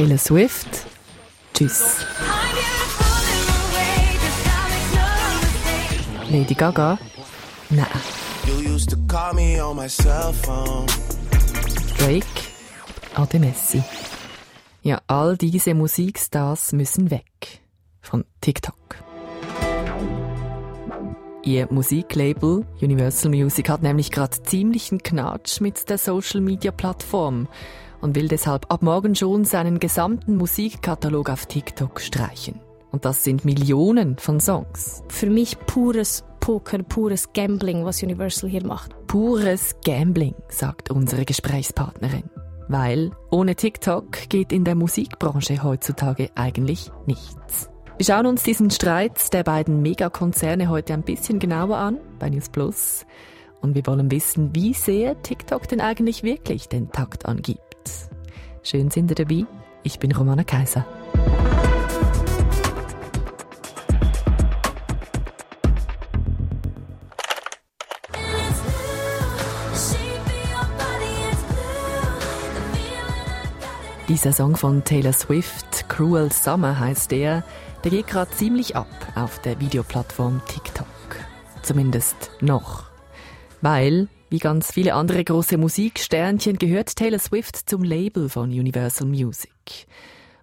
Taylor Swift. Tschüss. Lady Gaga? Nein. Drake? Ade Messi. Ja, all diese Musikstars müssen weg. Von TikTok. Ihr Musiklabel Universal Music hat nämlich gerade ziemlichen Knatsch mit der Social Media Plattform und will deshalb ab morgen schon seinen gesamten Musikkatalog auf TikTok streichen. Und das sind Millionen von Songs. Für mich pures Poker, pures Gambling, was Universal hier macht. Pures Gambling, sagt unsere Gesprächspartnerin. Weil ohne TikTok geht in der Musikbranche heutzutage eigentlich nichts. Wir schauen uns diesen Streit der beiden Megakonzerne heute ein bisschen genauer an bei News Plus. Und wir wollen wissen, wie sehr TikTok denn eigentlich wirklich den Takt angibt. Schön sind ihr dabei. Ich bin Romana Kaiser. Dieser Song von Taylor Swift, Cruel Summer heißt der, der geht gerade ziemlich ab auf der Videoplattform TikTok. Zumindest noch. Weil, wie ganz viele andere große Musiksternchen, gehört Taylor Swift zum Label von Universal Music.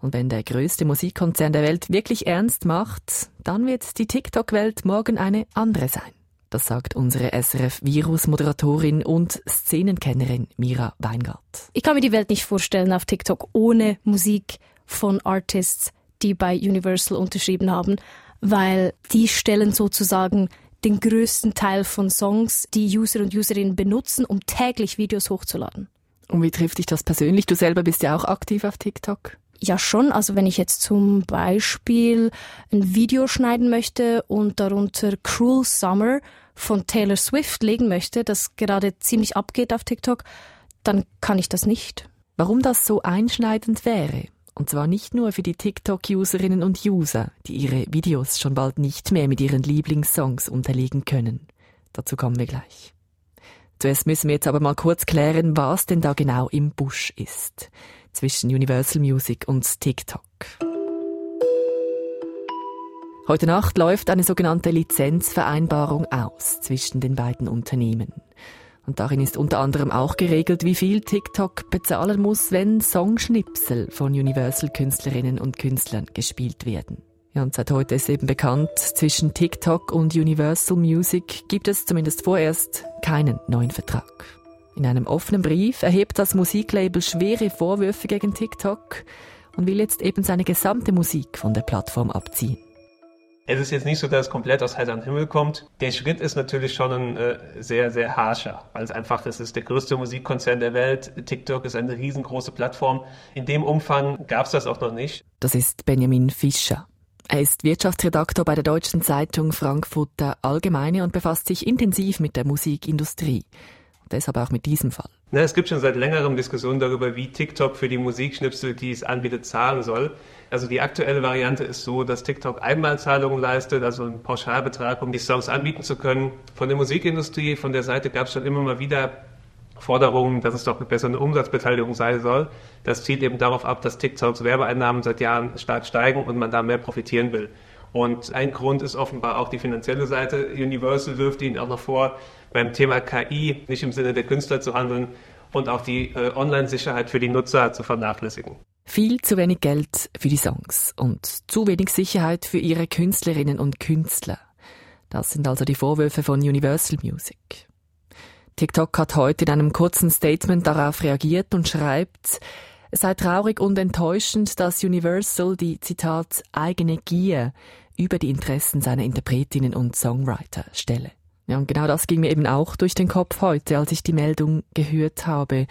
Und wenn der größte Musikkonzern der Welt wirklich ernst macht, dann wird die TikTok-Welt morgen eine andere sein. Das sagt unsere SRF-Virus-Moderatorin und Szenenkennerin Mira Weingart. Ich kann mir die Welt nicht vorstellen auf TikTok ohne Musik von Artists, die bei Universal unterschrieben haben, weil die stellen sozusagen den größten Teil von Songs, die User und Userinnen benutzen, um täglich Videos hochzuladen. Und wie trifft dich das persönlich? Du selber bist ja auch aktiv auf TikTok. Ja, schon. Also wenn ich jetzt zum Beispiel ein Video schneiden möchte und darunter Cruel Summer von Taylor Swift legen möchte, das gerade ziemlich abgeht auf TikTok, dann kann ich das nicht. Warum das so einschneidend wäre? Und zwar nicht nur für die TikTok-Userinnen und User, die ihre Videos schon bald nicht mehr mit ihren Lieblingssongs unterlegen können. Dazu kommen wir gleich. Zuerst müssen wir jetzt aber mal kurz klären, was denn da genau im Busch ist zwischen Universal Music und TikTok. Heute Nacht läuft eine sogenannte Lizenzvereinbarung aus zwischen den beiden Unternehmen. Und darin ist unter anderem auch geregelt, wie viel TikTok bezahlen muss, wenn Songschnipsel von Universal-Künstlerinnen und Künstlern gespielt werden. Ja, und seit heute ist eben bekannt, zwischen TikTok und Universal Music gibt es zumindest vorerst keinen neuen Vertrag. In einem offenen Brief erhebt das Musiklabel schwere Vorwürfe gegen TikTok und will jetzt eben seine gesamte Musik von der Plattform abziehen. Es ist jetzt nicht so, dass es komplett aus heiterem Himmel kommt. Der Schritt ist natürlich schon ein äh, sehr, sehr harscher, weil es einfach, das ist der größte Musikkonzern der Welt. TikTok ist eine riesengroße Plattform. In dem Umfang gab es das auch noch nicht. Das ist Benjamin Fischer. Er ist Wirtschaftsredaktor bei der deutschen Zeitung Frankfurter Allgemeine und befasst sich intensiv mit der Musikindustrie deshalb auch mit diesem Fall. Na, es gibt schon seit längerem Diskussionen darüber, wie TikTok für die Musikschnipsel, die es anbietet, zahlen soll. Also die aktuelle Variante ist so, dass TikTok Einmalzahlungen leistet, also einen Pauschalbetrag, um die Songs anbieten zu können. Von der Musikindustrie, von der Seite gab es schon immer mal wieder Forderungen, dass es doch eine Umsatzbeteiligung sein soll. Das zielt eben darauf ab, dass TikToks Werbeeinnahmen seit Jahren stark steigen und man da mehr profitieren will. Und ein Grund ist offenbar auch die finanzielle Seite. Universal wirft ihnen auch noch vor, beim Thema KI nicht im Sinne der Künstler zu handeln und auch die äh, Online-Sicherheit für die Nutzer zu vernachlässigen. Viel zu wenig Geld für die Songs und zu wenig Sicherheit für ihre Künstlerinnen und Künstler. Das sind also die Vorwürfe von Universal Music. TikTok hat heute in einem kurzen Statement darauf reagiert und schreibt, es sei traurig und enttäuschend, dass Universal die, Zitat, eigene Gier über die Interessen seiner Interpretinnen und Songwriter stelle. Ja, und genau das ging mir eben auch durch den Kopf heute, als ich die Meldung gehört habe.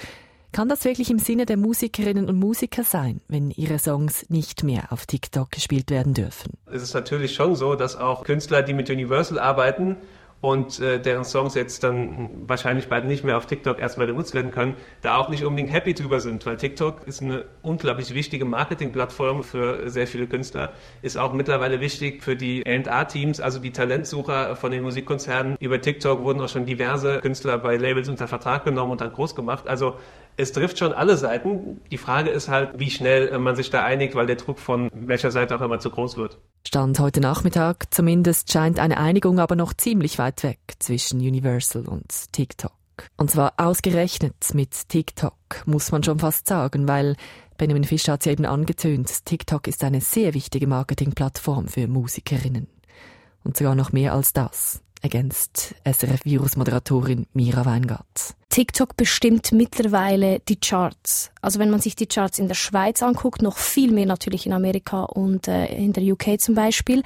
Kann das wirklich im Sinne der Musikerinnen und Musiker sein, wenn ihre Songs nicht mehr auf TikTok gespielt werden dürfen? Es ist natürlich schon so, dass auch Künstler, die mit Universal arbeiten und äh, deren Songs jetzt dann wahrscheinlich bald nicht mehr auf TikTok erstmal genutzt werden können, da auch nicht unbedingt happy drüber sind, weil TikTok ist eine unglaublich wichtige Marketingplattform für sehr viele Künstler, ist auch mittlerweile wichtig für die A&R-Teams, also die Talentsucher von den Musikkonzernen. Über TikTok wurden auch schon diverse Künstler bei Labels unter Vertrag genommen und dann groß gemacht. Also es trifft schon alle Seiten. Die Frage ist halt, wie schnell man sich da einigt, weil der Druck von welcher Seite auch immer zu groß wird. Stand heute Nachmittag zumindest scheint eine Einigung aber noch ziemlich weit weg zwischen Universal und TikTok. Und zwar ausgerechnet mit TikTok, muss man schon fast sagen, weil Benjamin Fischer hat es ja eben angetönt, TikTok ist eine sehr wichtige Marketingplattform für Musikerinnen. Und sogar noch mehr als das ergänzt SRF-Virus-Moderatorin Mira Weingart. TikTok bestimmt mittlerweile die Charts. Also wenn man sich die Charts in der Schweiz anguckt, noch viel mehr natürlich in Amerika und äh, in der UK zum Beispiel,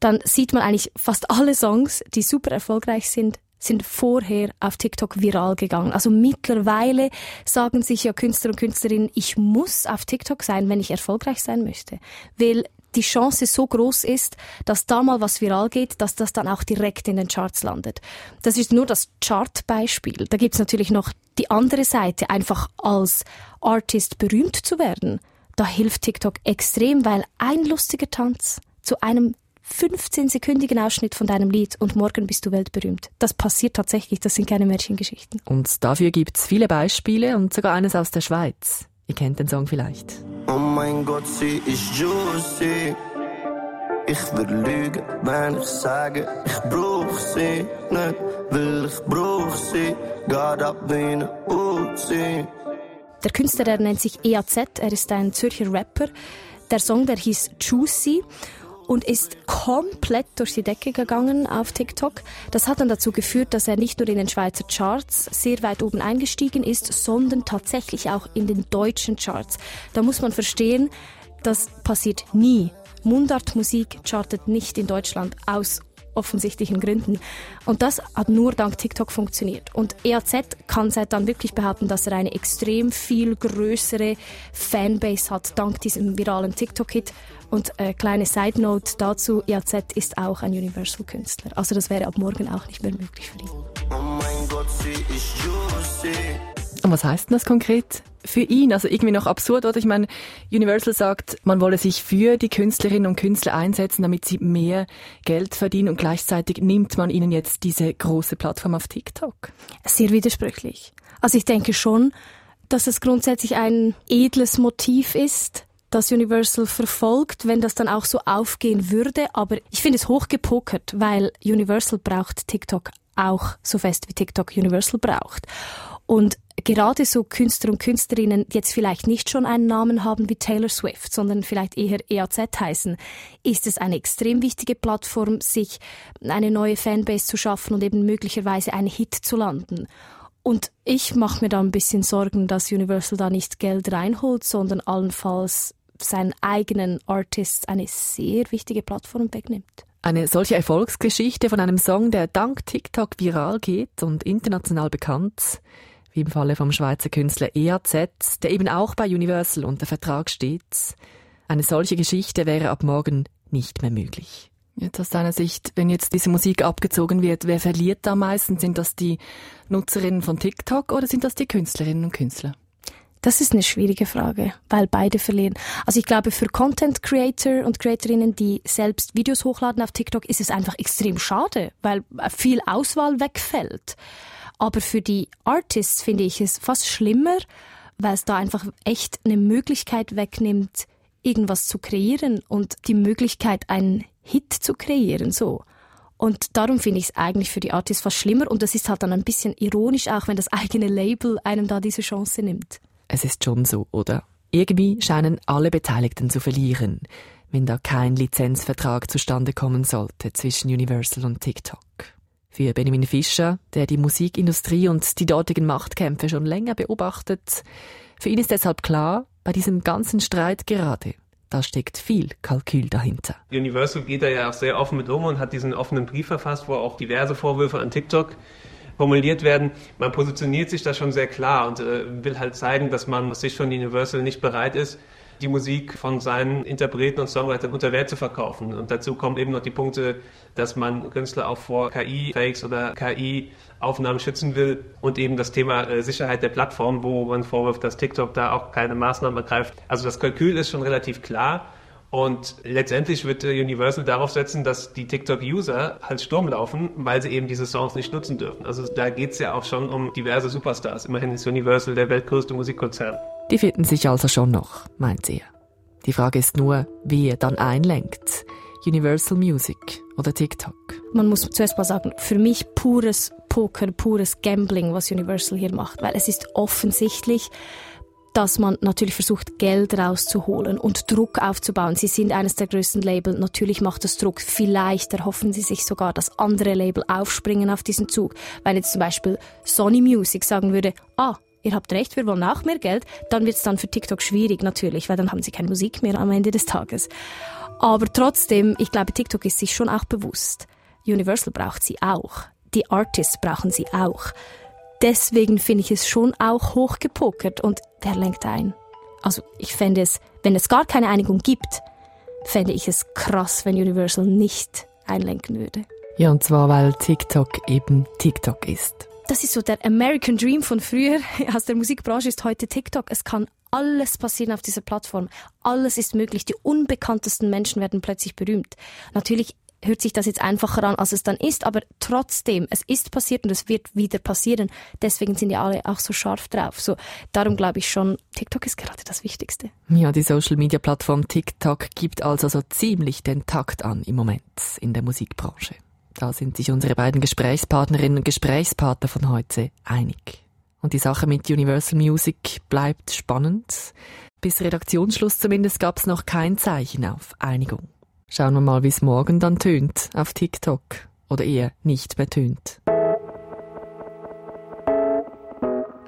dann sieht man eigentlich fast alle Songs, die super erfolgreich sind, sind vorher auf TikTok viral gegangen. Also mittlerweile sagen sich ja Künstler und Künstlerinnen, ich muss auf TikTok sein, wenn ich erfolgreich sein möchte. Weil die Chance so groß ist, dass da mal was viral geht, dass das dann auch direkt in den Charts landet. Das ist nur das Chartbeispiel. Da gibt's natürlich noch die andere Seite, einfach als Artist berühmt zu werden. Da hilft TikTok extrem, weil ein lustiger Tanz zu einem 15-sekündigen Ausschnitt von deinem Lied und morgen bist du weltberühmt. Das passiert tatsächlich, das sind keine Märchengeschichten. Und dafür gibt's viele Beispiele und sogar eines aus der Schweiz. Ihr kennt den Song vielleicht. Oh mein Gott, sie ist juicy. Ich würde lügen, wenn ich sage, ich brauch sie nicht, weil ich brauch sie, geht ab wie eine Uzi. Der Künstler, der nennt sich EAZ, er ist ein Zürcher Rapper. Der Song, der hieß Juicy und ist komplett durch die Decke gegangen auf TikTok. Das hat dann dazu geführt, dass er nicht nur in den Schweizer Charts sehr weit oben eingestiegen ist, sondern tatsächlich auch in den deutschen Charts. Da muss man verstehen, das passiert nie. Mundartmusik chartet nicht in Deutschland aus offensichtlichen Gründen. Und das hat nur dank TikTok funktioniert. Und EAZ kann seit dann wirklich behaupten, dass er eine extrem viel größere Fanbase hat, dank diesem viralen TikTok-Hit. Und eine kleine Side Note dazu, EAZ ist auch ein Universal-Künstler. Also das wäre ab morgen auch nicht mehr möglich für ihn. Oh mein Gott, sie ist juicy. Und was heißt denn das konkret für ihn? Also irgendwie noch absurd, oder? Ich meine, Universal sagt, man wolle sich für die Künstlerinnen und Künstler einsetzen, damit sie mehr Geld verdienen und gleichzeitig nimmt man ihnen jetzt diese große Plattform auf TikTok. Sehr widersprüchlich. Also ich denke schon, dass es grundsätzlich ein edles Motiv ist, das Universal verfolgt, wenn das dann auch so aufgehen würde. Aber ich finde es hochgepokert, weil Universal braucht TikTok auch so fest wie TikTok Universal braucht. Und gerade so Künstler und Künstlerinnen, die jetzt vielleicht nicht schon einen Namen haben wie Taylor Swift, sondern vielleicht eher EAZ heißen, ist es eine extrem wichtige Plattform, sich eine neue Fanbase zu schaffen und eben möglicherweise einen Hit zu landen. Und ich mache mir da ein bisschen Sorgen, dass Universal da nicht Geld reinholt, sondern allenfalls seinen eigenen Artists eine sehr wichtige Plattform wegnimmt. Eine solche Erfolgsgeschichte von einem Song, der dank TikTok viral geht und international bekannt, wie im Falle vom Schweizer Künstler EAZ, der eben auch bei Universal unter Vertrag steht. Eine solche Geschichte wäre ab morgen nicht mehr möglich. Jetzt aus deiner Sicht, wenn jetzt diese Musik abgezogen wird, wer verliert da meistens? Sind das die Nutzerinnen von TikTok oder sind das die Künstlerinnen und Künstler? Das ist eine schwierige Frage, weil beide verlieren. Also ich glaube, für Content Creator und Creatorinnen, die selbst Videos hochladen auf TikTok, ist es einfach extrem schade, weil viel Auswahl wegfällt. Aber für die Artists finde ich es fast schlimmer, weil es da einfach echt eine Möglichkeit wegnimmt, irgendwas zu kreieren und die Möglichkeit, einen Hit zu kreieren, so. Und darum finde ich es eigentlich für die Artists fast schlimmer und das ist halt dann ein bisschen ironisch auch, wenn das eigene Label einem da diese Chance nimmt. Es ist schon so, oder? Irgendwie scheinen alle Beteiligten zu verlieren, wenn da kein Lizenzvertrag zustande kommen sollte zwischen Universal und TikTok. Für Benjamin Fischer, der die Musikindustrie und die dortigen Machtkämpfe schon länger beobachtet, für ihn ist deshalb klar, bei diesem ganzen Streit gerade, da steckt viel Kalkül dahinter. Universal geht da ja auch sehr offen mit um und hat diesen offenen Brief verfasst, wo auch diverse Vorwürfe an TikTok formuliert werden. Man positioniert sich da schon sehr klar und äh, will halt zeigen, dass man aus Sicht von Universal nicht bereit ist, die Musik von seinen Interpreten und Songwritern unter Wert zu verkaufen. Und dazu kommen eben noch die Punkte, dass man Künstler auch vor KI-Fakes oder KI-Aufnahmen schützen will und eben das Thema äh, Sicherheit der Plattform, wo man vorwirft, dass TikTok da auch keine Maßnahmen ergreift. Also das Kalkül ist schon relativ klar. Und letztendlich wird Universal darauf setzen, dass die TikTok-User halt Sturm laufen, weil sie eben diese Songs nicht nutzen dürfen. Also da geht es ja auch schon um diverse Superstars. Immerhin ist Universal der weltgrößte Musikkonzern. Die finden sich also schon noch, meint ihr. Die Frage ist nur, wie ihr dann einlenkt. Universal Music oder TikTok? Man muss zuerst mal sagen, für mich pures Poker, pures Gambling, was Universal hier macht, weil es ist offensichtlich, dass man natürlich versucht, Geld rauszuholen und Druck aufzubauen. Sie sind eines der größten Label. Natürlich macht das Druck. Vielleicht erhoffen sie sich sogar, dass andere Label aufspringen auf diesen Zug. Weil jetzt zum Beispiel Sony Music sagen würde, ah, ihr habt recht, wir wollen auch mehr Geld, dann wird es dann für TikTok schwierig natürlich, weil dann haben sie keine Musik mehr am Ende des Tages. Aber trotzdem, ich glaube, TikTok ist sich schon auch bewusst. Universal braucht sie auch. Die Artists brauchen sie auch deswegen finde ich es schon auch hochgepokert und wer lenkt ein? Also ich fände es, wenn es gar keine Einigung gibt, fände ich es krass, wenn Universal nicht einlenken würde. Ja, und zwar, weil TikTok eben TikTok ist. Das ist so der American Dream von früher. Aus der Musikbranche ist heute TikTok. Es kann alles passieren auf dieser Plattform. Alles ist möglich. Die unbekanntesten Menschen werden plötzlich berühmt. Natürlich hört sich das jetzt einfacher an, als es dann ist, aber trotzdem, es ist passiert und es wird wieder passieren. Deswegen sind ja alle auch so scharf drauf. So, darum glaube ich schon, TikTok ist gerade das Wichtigste. Ja, die Social Media Plattform TikTok gibt also so ziemlich den Takt an im Moment in der Musikbranche. Da sind sich unsere beiden Gesprächspartnerinnen und Gesprächspartner von heute einig. Und die Sache mit Universal Music bleibt spannend. Bis Redaktionsschluss zumindest gab es noch kein Zeichen auf Einigung. Schauen wir mal, wie es morgen dann tönt auf TikTok. Oder eher nicht mehr tönt.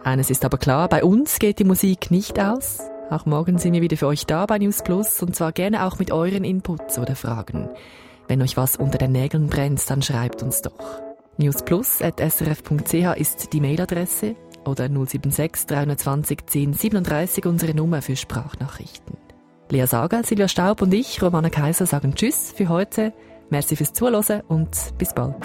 Eines ist aber klar, bei uns geht die Musik nicht aus. Auch morgen sind wir wieder für euch da bei News Plus und zwar gerne auch mit euren Inputs oder Fragen. Wenn euch was unter den Nägeln brennt, dann schreibt uns doch. newsplus.srf.ch ist die Mailadresse oder 076 320 1037 unsere Nummer für Sprachnachrichten. Lea Sager, Silvia Staub und ich, Romana Kaiser, sagen Tschüss für heute. Merci fürs Zuhören und bis bald.